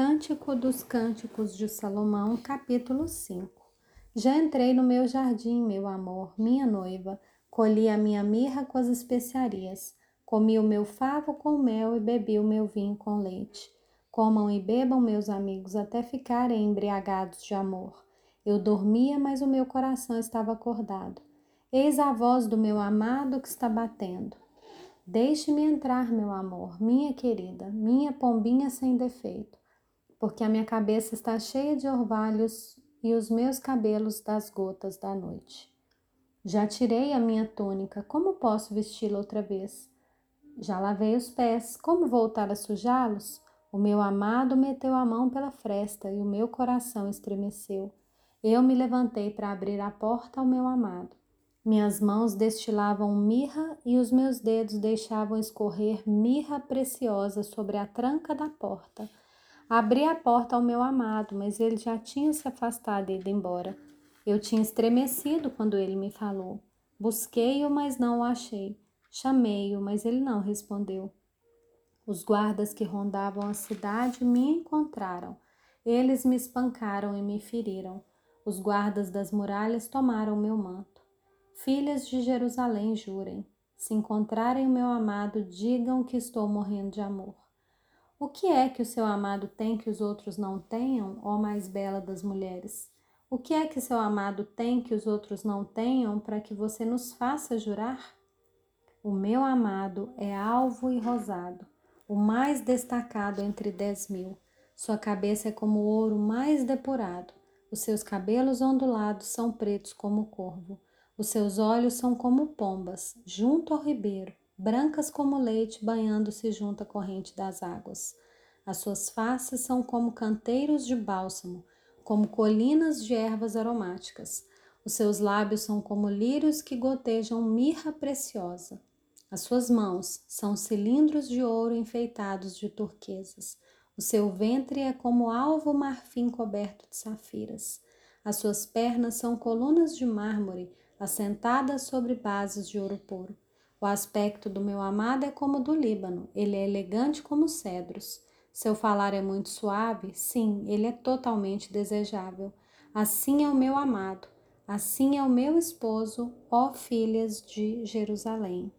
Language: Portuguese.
Cântico dos Cânticos de Salomão, capítulo 5 Já entrei no meu jardim, meu amor, minha noiva, colhi a minha mirra com as especiarias, comi o meu favo com mel e bebi o meu vinho com leite. Comam e bebam, meus amigos, até ficarem embriagados de amor. Eu dormia, mas o meu coração estava acordado. Eis a voz do meu amado que está batendo. Deixe-me entrar, meu amor, minha querida, minha pombinha sem defeito porque a minha cabeça está cheia de orvalhos e os meus cabelos das gotas da noite. Já tirei a minha túnica, como posso vesti-la outra vez? Já lavei os pés, como voltar a sujá-los? O meu amado meteu a mão pela fresta e o meu coração estremeceu. Eu me levantei para abrir a porta ao meu amado. Minhas mãos destilavam mirra e os meus dedos deixavam escorrer mirra preciosa sobre a tranca da porta. Abri a porta ao meu amado, mas ele já tinha se afastado e ido embora. Eu tinha estremecido quando ele me falou. Busquei-o, mas não o achei. Chamei-o, mas ele não respondeu. Os guardas que rondavam a cidade me encontraram. Eles me espancaram e me feriram. Os guardas das muralhas tomaram meu manto. Filhas de Jerusalém, jurem. Se encontrarem o meu amado, digam que estou morrendo de amor. O que é que o seu amado tem que os outros não tenham, ó mais bela das mulheres? O que é que seu amado tem que os outros não tenham para que você nos faça jurar? O meu amado é alvo e rosado, o mais destacado entre dez mil. Sua cabeça é como o ouro mais depurado. Os seus cabelos ondulados são pretos como o corvo. Os seus olhos são como pombas, junto ao ribeiro brancas como leite banhando-se junto à corrente das águas. As suas faces são como canteiros de bálsamo, como colinas de ervas aromáticas. Os seus lábios são como lírios que gotejam mirra preciosa. As suas mãos são cilindros de ouro enfeitados de turquesas. O seu ventre é como alvo marfim coberto de safiras. As suas pernas são colunas de mármore assentadas sobre bases de ouro puro. O aspecto do meu amado é como o do Líbano, ele é elegante como os cedros. Seu falar é muito suave, sim, ele é totalmente desejável. Assim é o meu amado, assim é o meu esposo, ó filhas de Jerusalém.